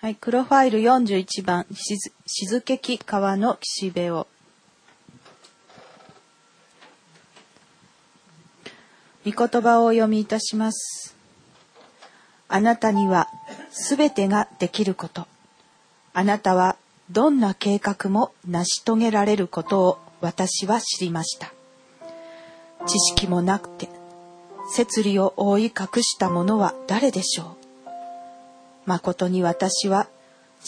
はい、黒ファイル41番、静けき川の岸辺を。御言葉をお読みいたします。あなたにはすべてができること。あなたはどんな計画も成し遂げられることを私は知りました。知識もなくて、摂理を覆い隠した者は誰でしょう誠に私は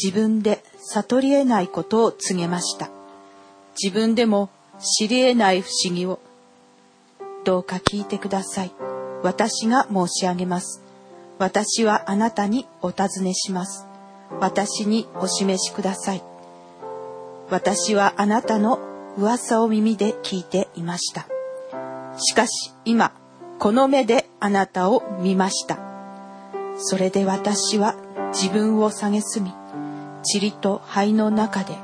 自分で悟り得ないことを告げました。自分でも知り得ない不思議を。どうか聞いてください。私が申し上げます。私はあなたにお尋ねします。私にお示しください。私はあなたの噂を耳で聞いていました。しかし今、この目であなたを見ました。それで私は自分を蔑み塵と灰の中で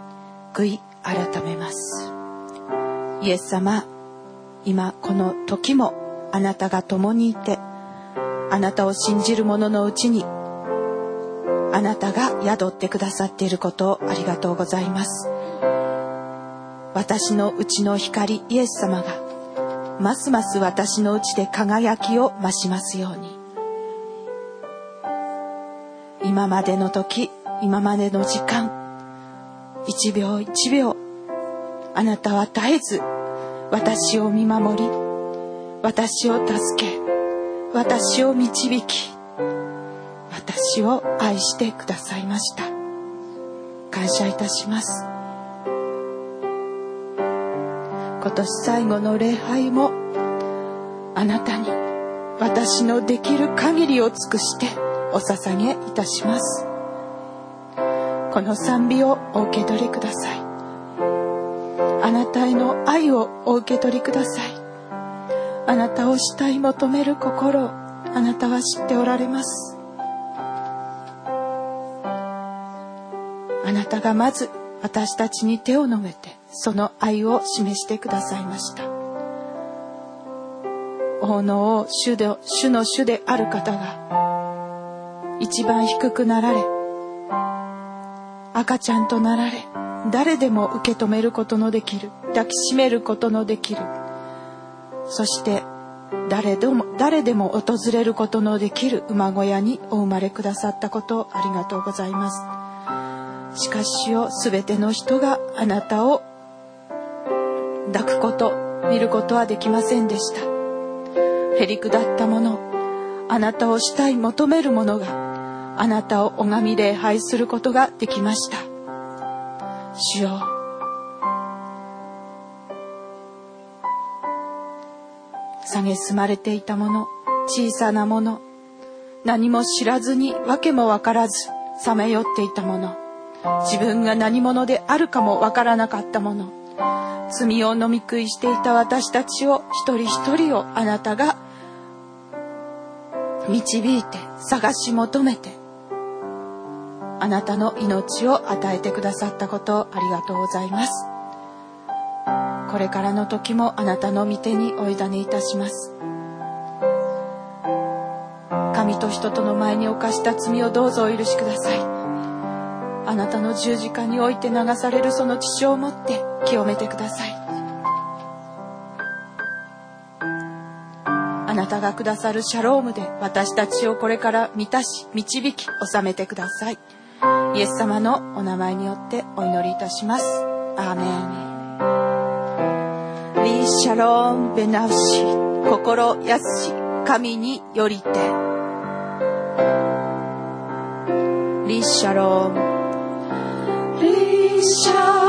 悔い改めます。イエス様今この時もあなたが共にいてあなたを信じる者のうちにあなたが宿ってくださっていることをありがとうございます。私のうちの光イエス様がますます私のうちで輝きを増しますように。今までの時今までの時間。一秒一秒。あなたは絶えず私を見守り私を助け私を導き私を愛してくださいました。感謝いたします。今年最後の礼拝もあなたに私のできる限りを尽くしてお捧げいたします。この賛美をお受け取りください。あなたへの愛をお受け取りください。あなたを慕い求める心あなたは知っておられます。あなたがまず私たちに手を述べてその愛を示してくださいました。王の王主で主の主である方が一番低くなられ。赤ちゃんとなられ。誰でも受け止めることのできる。抱きしめることのできる。そして誰でも誰でも訪れることのできる。馬小屋にお生まれくださったことをありがとうございます。しかしよ全ての人があなたを抱くこと見ることはできませんでした。へりくだったものあなたをしたい求める者があなたを拝み礼拝することができました。主よ。蔑まれていたもの小さなもの何も知らずに訳も分からずさまよっていたもの自分が何者であるかも分からなかったもの罪を飲み食いしていた私たちを一人一人をあなたが導いて探し求めてあなたの命を与えてくださったことをありがとうございます。これからの時もあなたの御手にお委ねいたします。神と人との前に犯した罪をどうぞお許しください。あなたの十字架において流されるその血潮をもって清めてください。あなたがくださるシャロームで私たちをこれから満たし導き治めてください。イエス様のお名前によってお祈りいたします。アーメン。リーシャロンベナウシ、心安し、神によりて。リーシャロン。リーシャロン。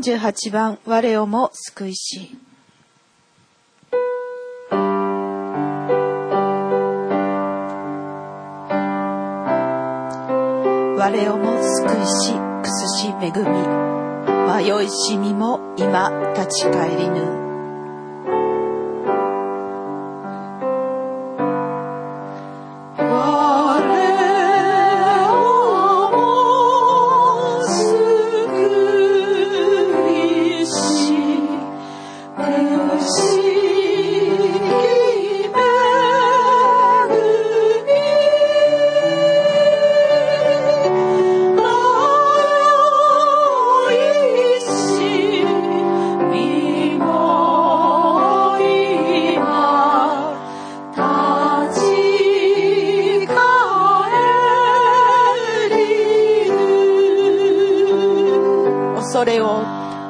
48番「我をも救いし」我をも救いしくすし恵み。迷いしみも今立ち返りぬ。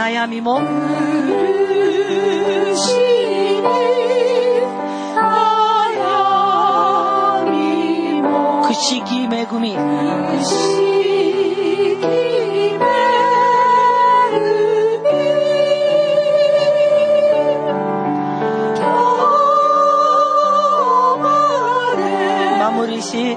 悩みも。苦しみ悩みもし恵み。今日ま恵み守りし。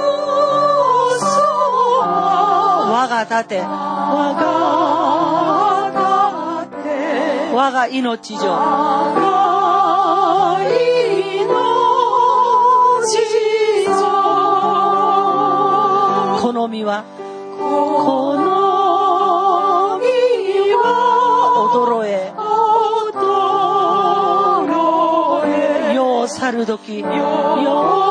我が盾我が命上好みは好みは衰え。衰え。よう去る時よう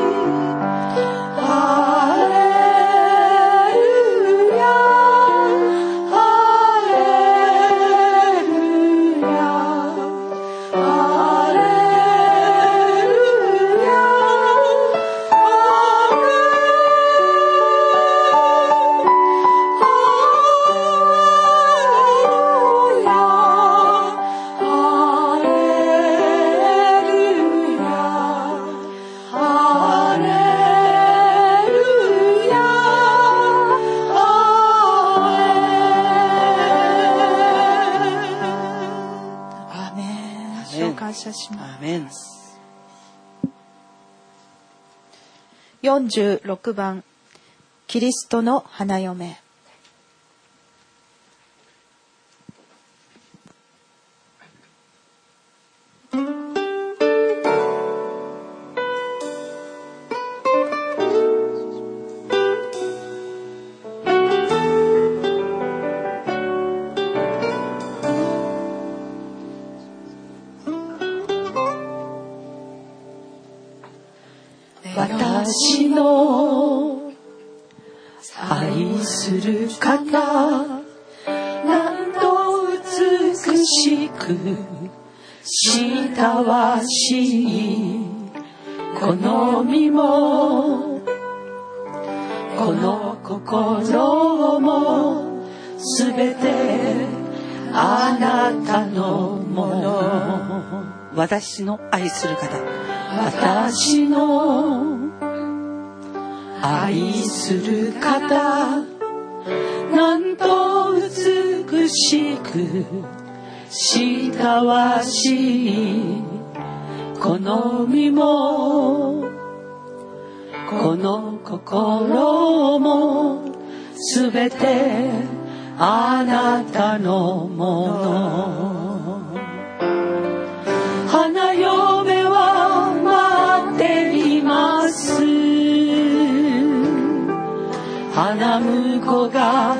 46番キリストの花嫁。私の愛する方。私の愛する方。なんと美しくしたわしいこの身もこの心もすべてあなたのもの。む子が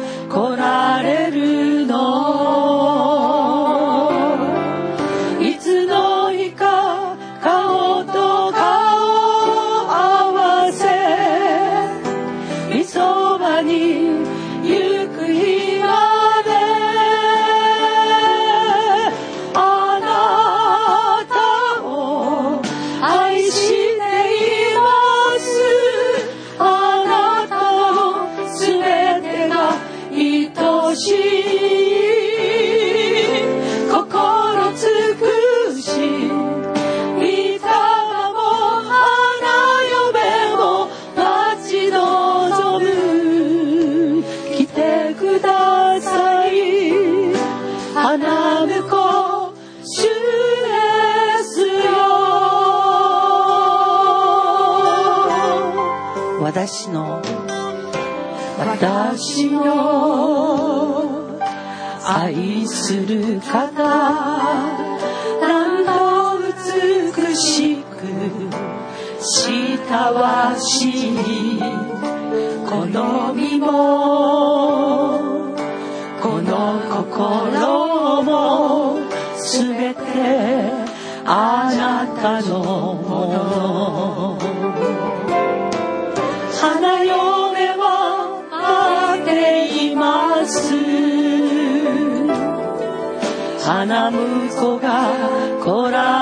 私の。私の愛する方。何度美しくしたわしい。好みもこの心も全てあなたの花婿が来られ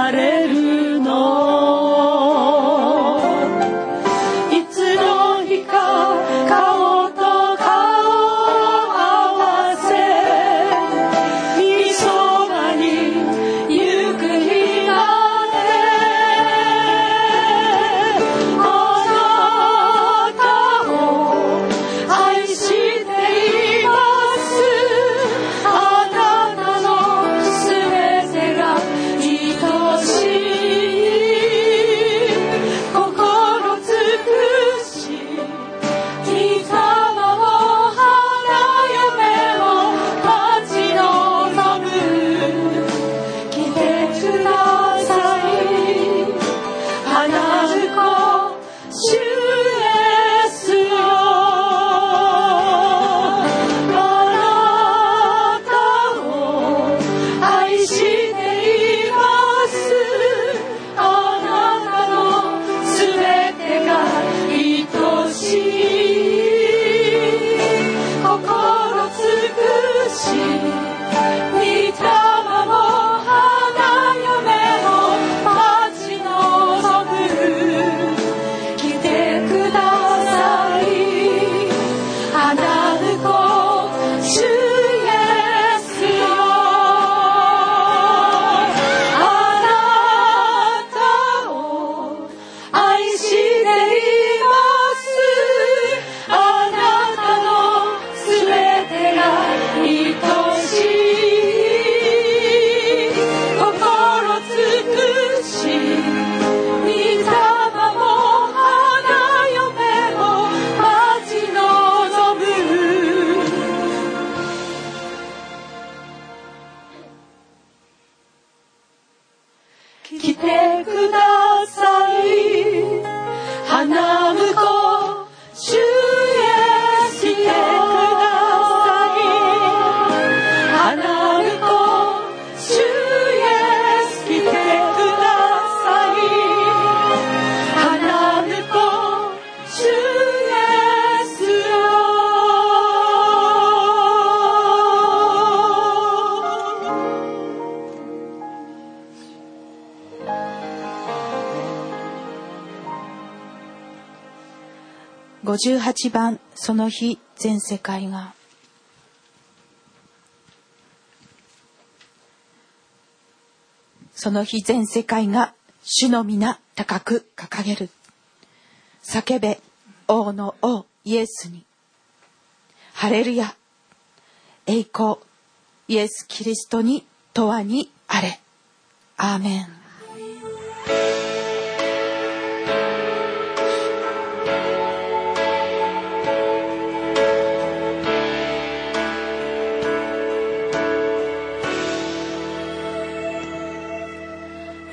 58番その日全世界が。その日全世界が主の皆高く掲げる。叫べ王の王イエスに。ハレルヤ。栄光。イエス・キリストに永遠にあれ。アーメン。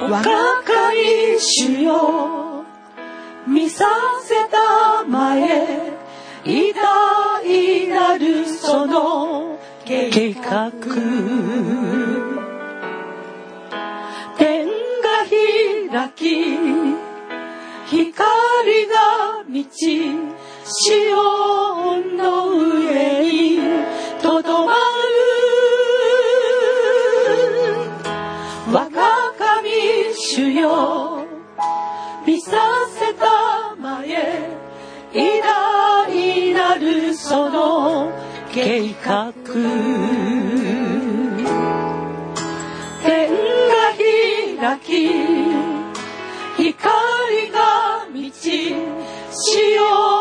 若かり主よ見させたまえ偉大なるその計画。天が開き光が満ちシオンの上に主よ見させたまえ。偉大なるその計画。天が開き光が満ち潮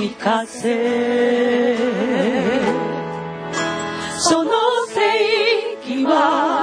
響かせ。その世紀は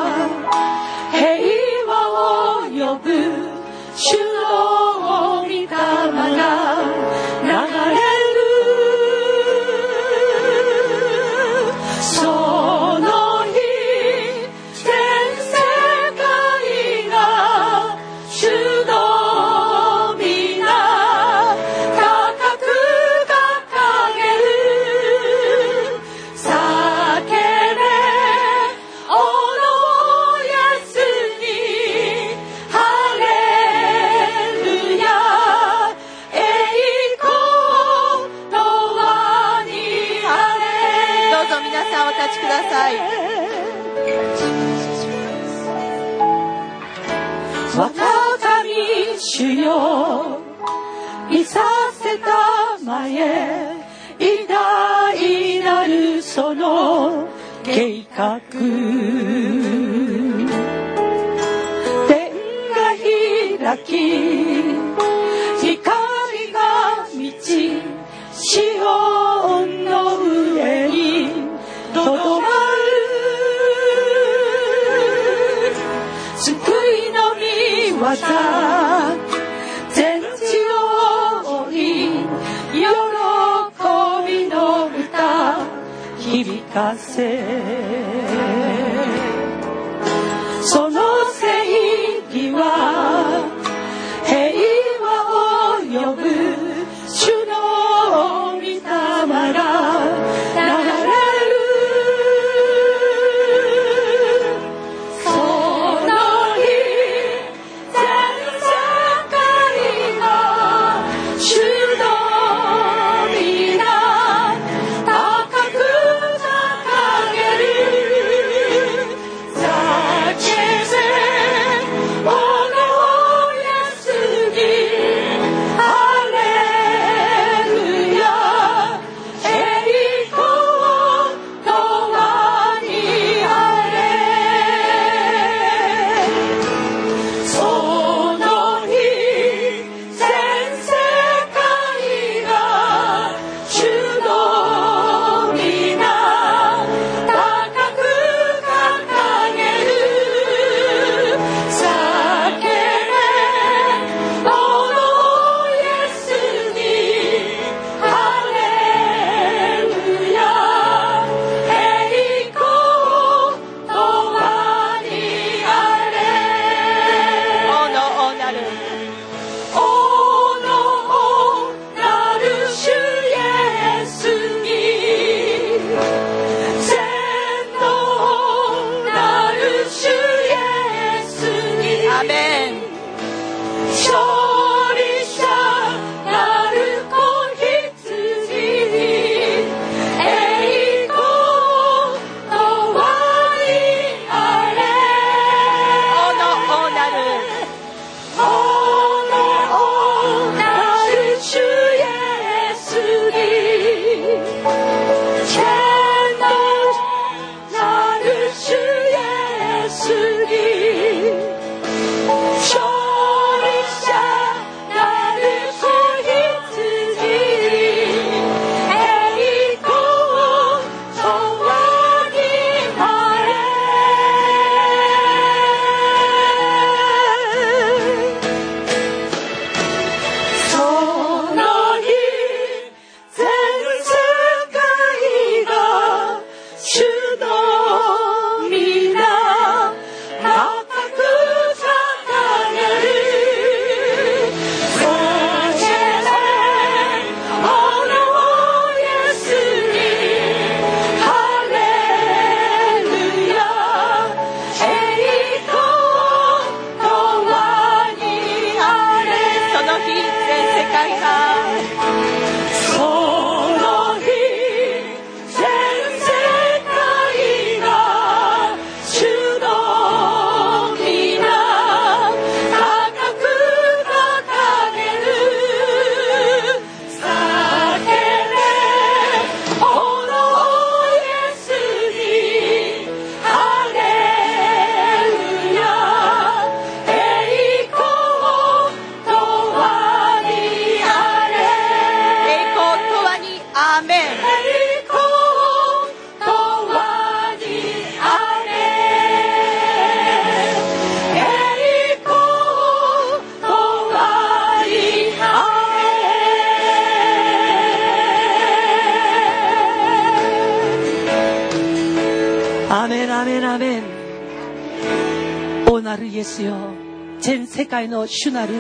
界の主なる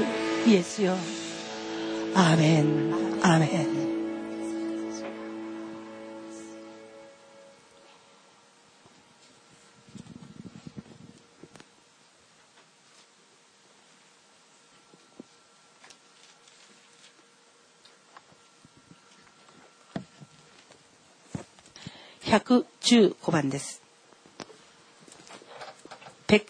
イエスよ。アーメン。アーメン。115番です。ペク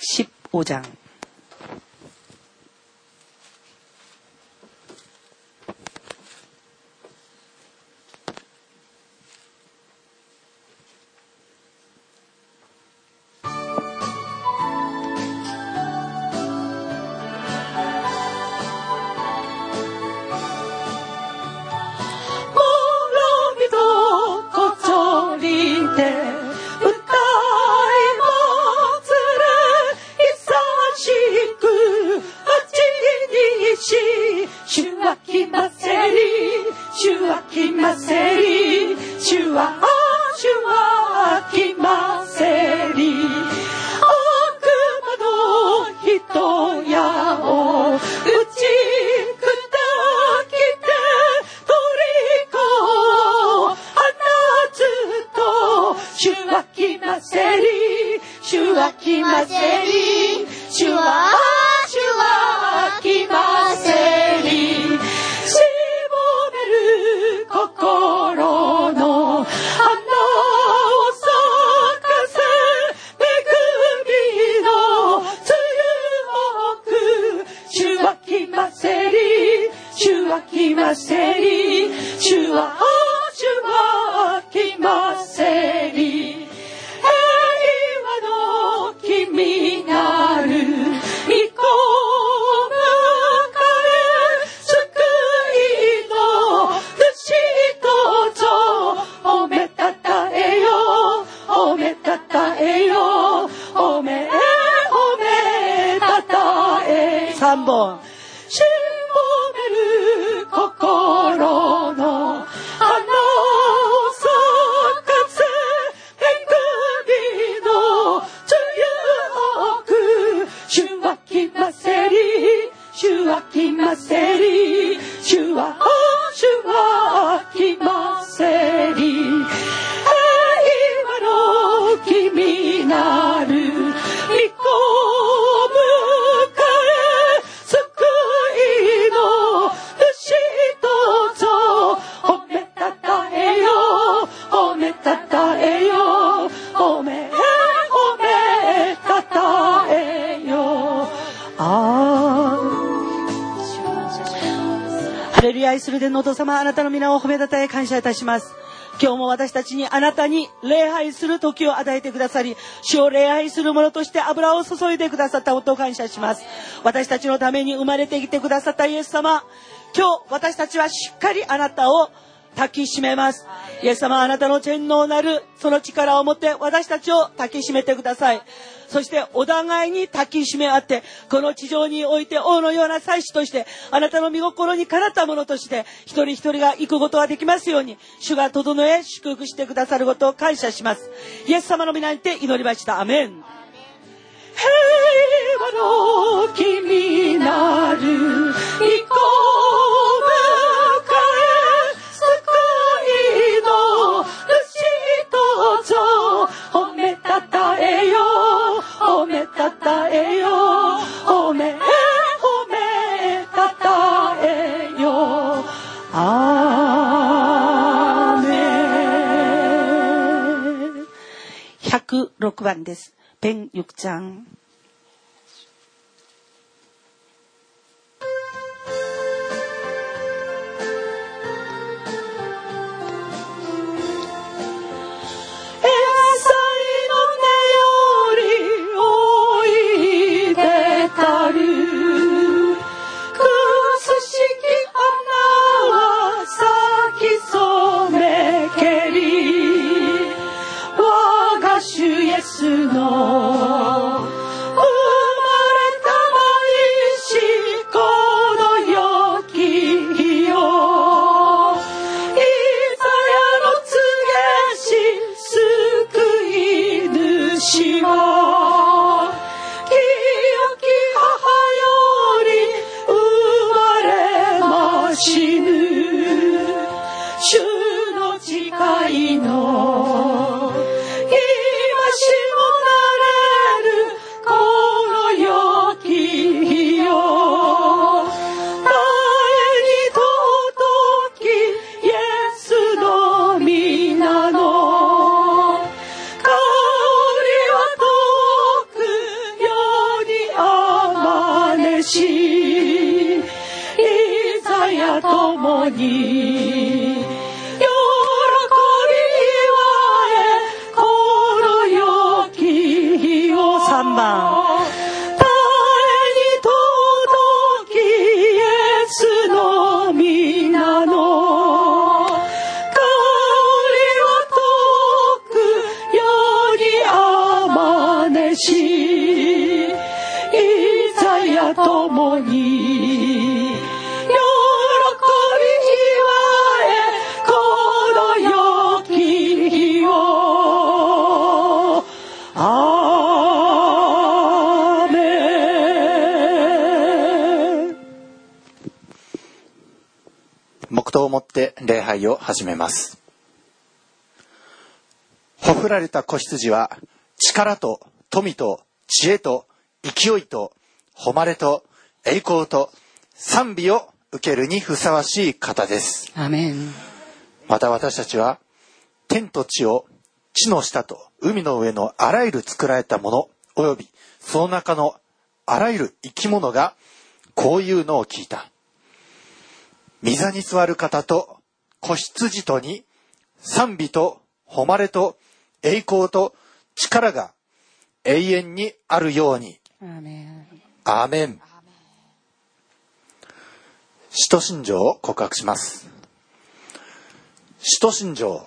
様あなたの皆を褒めたたえ感謝いたします。今日も私たちにあなたに礼拝する時を与えてくださり、主を礼拝する者として油を注いでくださったことを感謝します。私たちのために生まれてきてくださったイエス様、今日私たちはしっかりあなたを抱きしめます。イエス様あなたの天皇なるその力を持って私たちを抱きしめてください。そしてお互いに抱きしめ合って、この地上において王のような祭司として、あなたの御心にかなったものとして、一人一人が行くことができますように、主が整え、祝福してくださることを感謝します。イエス様の皆にて祈りました。アメン。平和の君なる御子たたえよう褒め称えよ褒めたたえよあーめ106番です。ペン No. 黙祷をもって礼拝を始めます。ほふられた子羊は力と富と知恵と勢いと誉れと栄光と賛美を受けるにふさわしい方です。アメンまた私たちは天と地を地の下と海の上のあらゆる作られたもの及びその中のあらゆる生き物がこういうのを聞いた。御座に座る方と子羊とに賛美と誉れと栄光と力が永遠にあるように。アメンアーメン。使徒信条を告白します。使徒信条。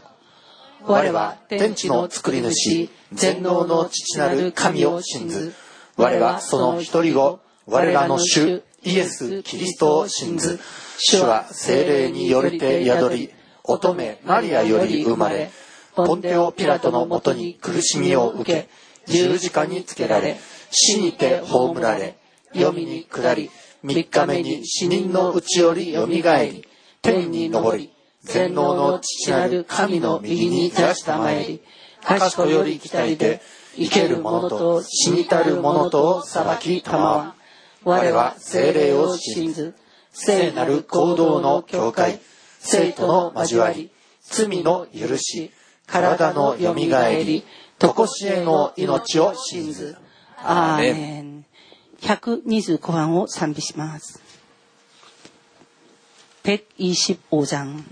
我は天地の作り主、全能の父なる神を信ず。我はその一人子、我らの主、イエス・キリストを信ず。主は精霊によりて宿り、乙女マリアより生まれ、ポンテオ・ピラトのもとに苦しみを受け、十字架につけられ、死にて葬られ、読みに下り、三日目に死人のうちよりよみがえり、天に昇り、全能の父なる神の右に座したまえり、賢より来たりで、生ける者と死にたる者とを裁きたまわ。我は精霊を信ず、聖なる行動の境界、生徒の交わり、罪の許し、体のよみがえり、とこしえの命を信ず。アーメン。125番を賛美します。125장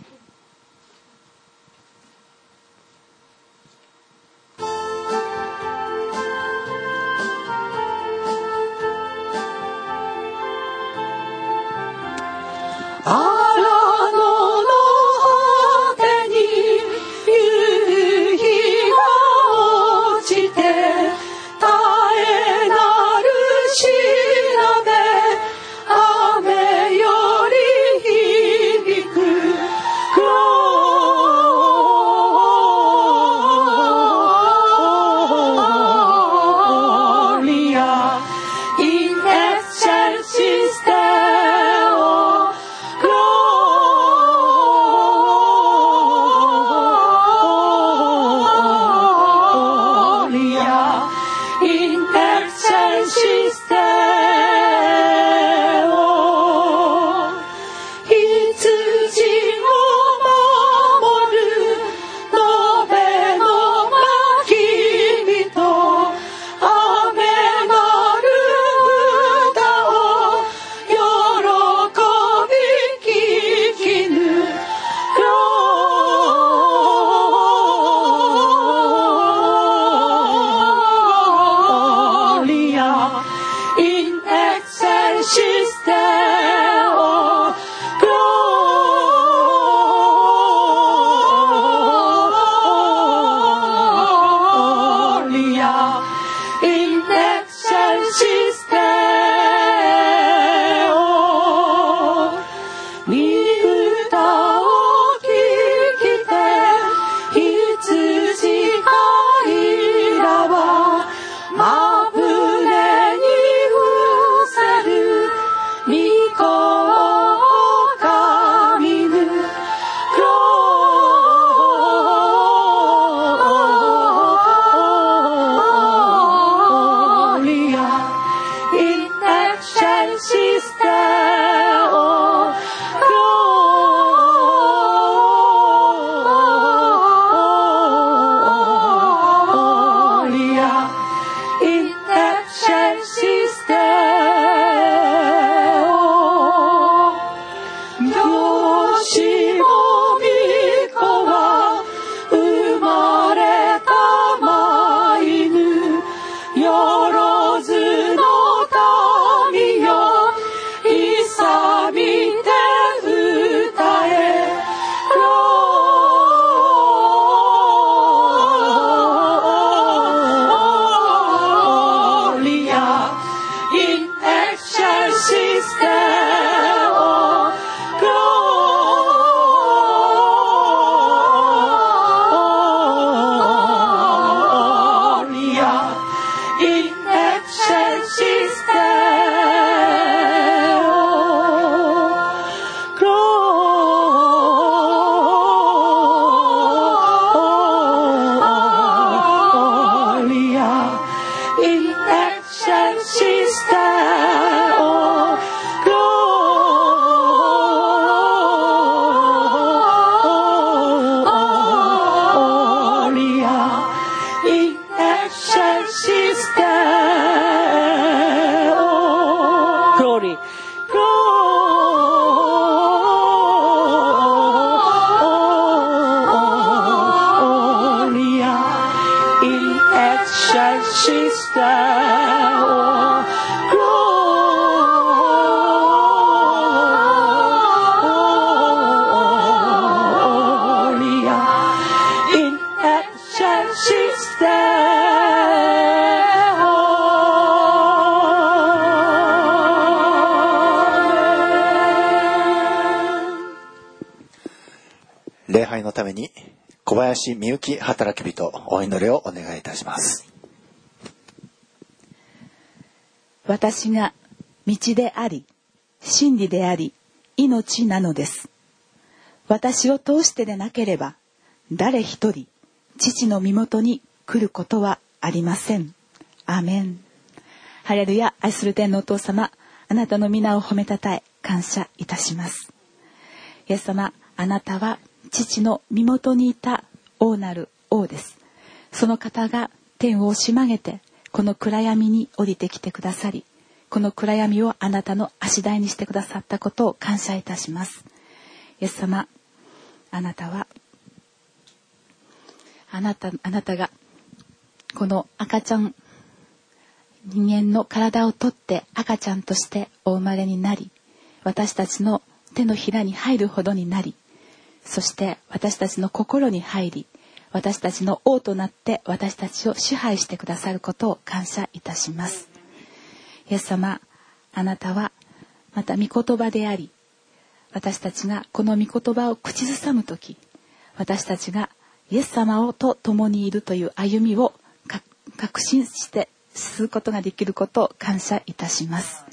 shall she stand? 林美幸働き人お祈りをお願いいたします。私が道であり真理であり命なのです。私を通してでなければ誰一人父の身元に来ることはありません。アメン。ハレルヤ愛する天のお父様あなたの皆を褒めたたえ感謝いたします。イエス様あなたは父の身元にいた王なる王です。その方が天を押し曲げてこの暗闇に降りてきてくださりこの暗闇をあなたの足台にしてくださったことを感謝いたします。イエス様あなたはあなたあなたがこの赤ちゃん人間の体をとって赤ちゃんとしてお生まれになり私たちの手のひらに入るほどになりそして私たちの心に入り私たちの王となって私たちを支配してくださることを感謝いたします。イエス様あなたはまた御言葉であり私たちがこの御言葉を口ずさむ時私たちがイエス様をと共にいるという歩みを確信してすることができることを感謝いたします。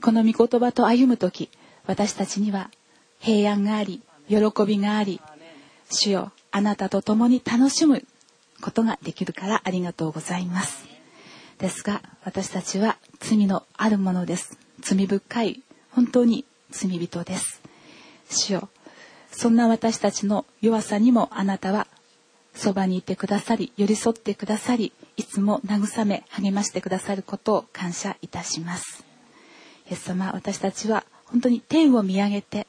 この御言葉と歩む時私たちには平安があり喜びがあり主よあなたと共に楽しむことができるからありがとうございます。ですが私たちは罪のあるものです。罪深い本当に罪人です。主よそんな私たちの弱さにもあなたはそばにいてくださり寄り添ってくださりいつも慰め励ましてくださることを感謝いたします。イエス様私たちは本当に天を見上げて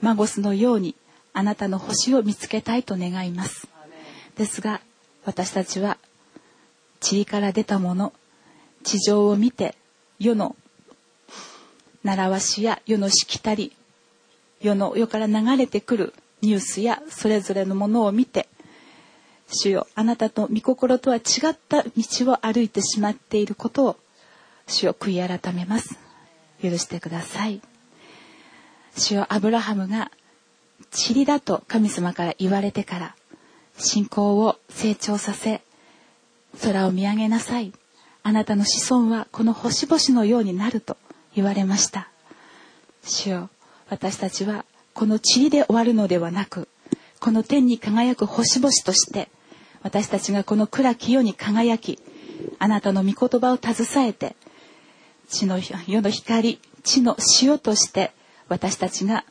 マゴスのようにあなたの星を見つけたいと願います。ですが私たちは塵から出たもの地上を見て世の習わしや世のしきたり世の世から流れてくるニュースやそれぞれのものを見て主よあなたと御心とは違った道を歩いてしまっていることを主よ悔い改めます。許してください。主よアブラハムが塵だと神様から言われてから信仰を成長させ空を見上げなさい。あなたの子孫はこの星々のようになると言われました。主よ私たちはこの塵で終わるのではなくこの天に輝く星々として私たちがこの暗き世に輝きあなたの御言葉を携えて地の世の光地の塩として私たちが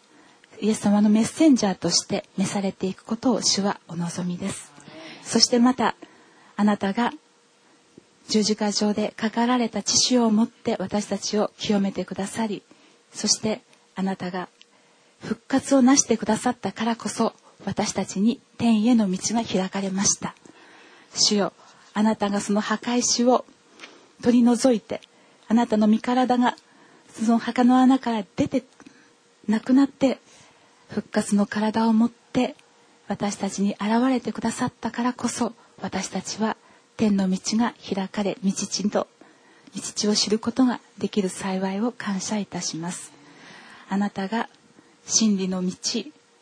イエス様のメッセンジャーとして召されていくことを主はお望みです。そしてまたあなたが十字架上でかかられた血潮を持って私たちを清めてくださりそしてあなたが復活をなしてくださったからこそ私たちに天への道が開かれました。主よあなたがその墓石を取り除いてあなたの身体がその墓の穴から出て亡くなって復活の体を持って私たちに現れてくださったからこそ私たちは天の道が開かれ道地と道地を知ることができる幸いを感謝いたします。あなたが真理の道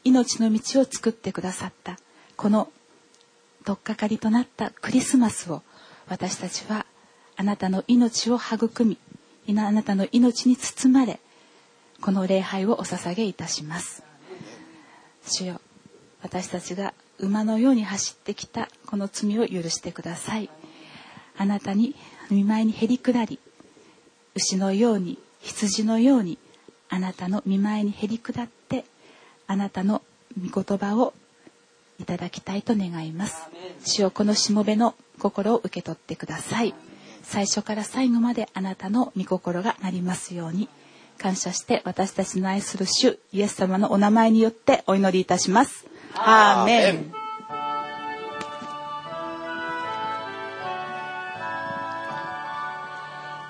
命の道を作ってくださったこの取っかかりとなったクリスマスを私たちはあなたの命を育みあなたの命に包まれこの礼拝をお捧げいたします。主よ私たちが馬のように走ってきたこの罪を許してください。あなたに見舞いにへりくらり牛のように羊のようにあなたの見舞いにへりくだってあなたの御言葉をいただきたいと願います。主よこのしもべの心を受け取ってください。最初から最後まであなたの御心がなりますように。感謝して私たちの愛する主イエス様のお名前によってお祈りいたします。アーメン。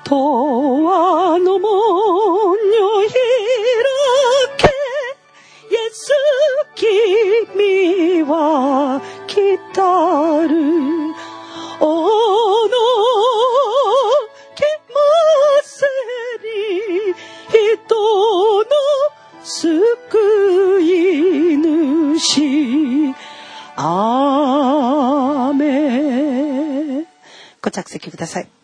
永遠の門を開けイエス君は来たる救い主。アーメン。ご着席ください。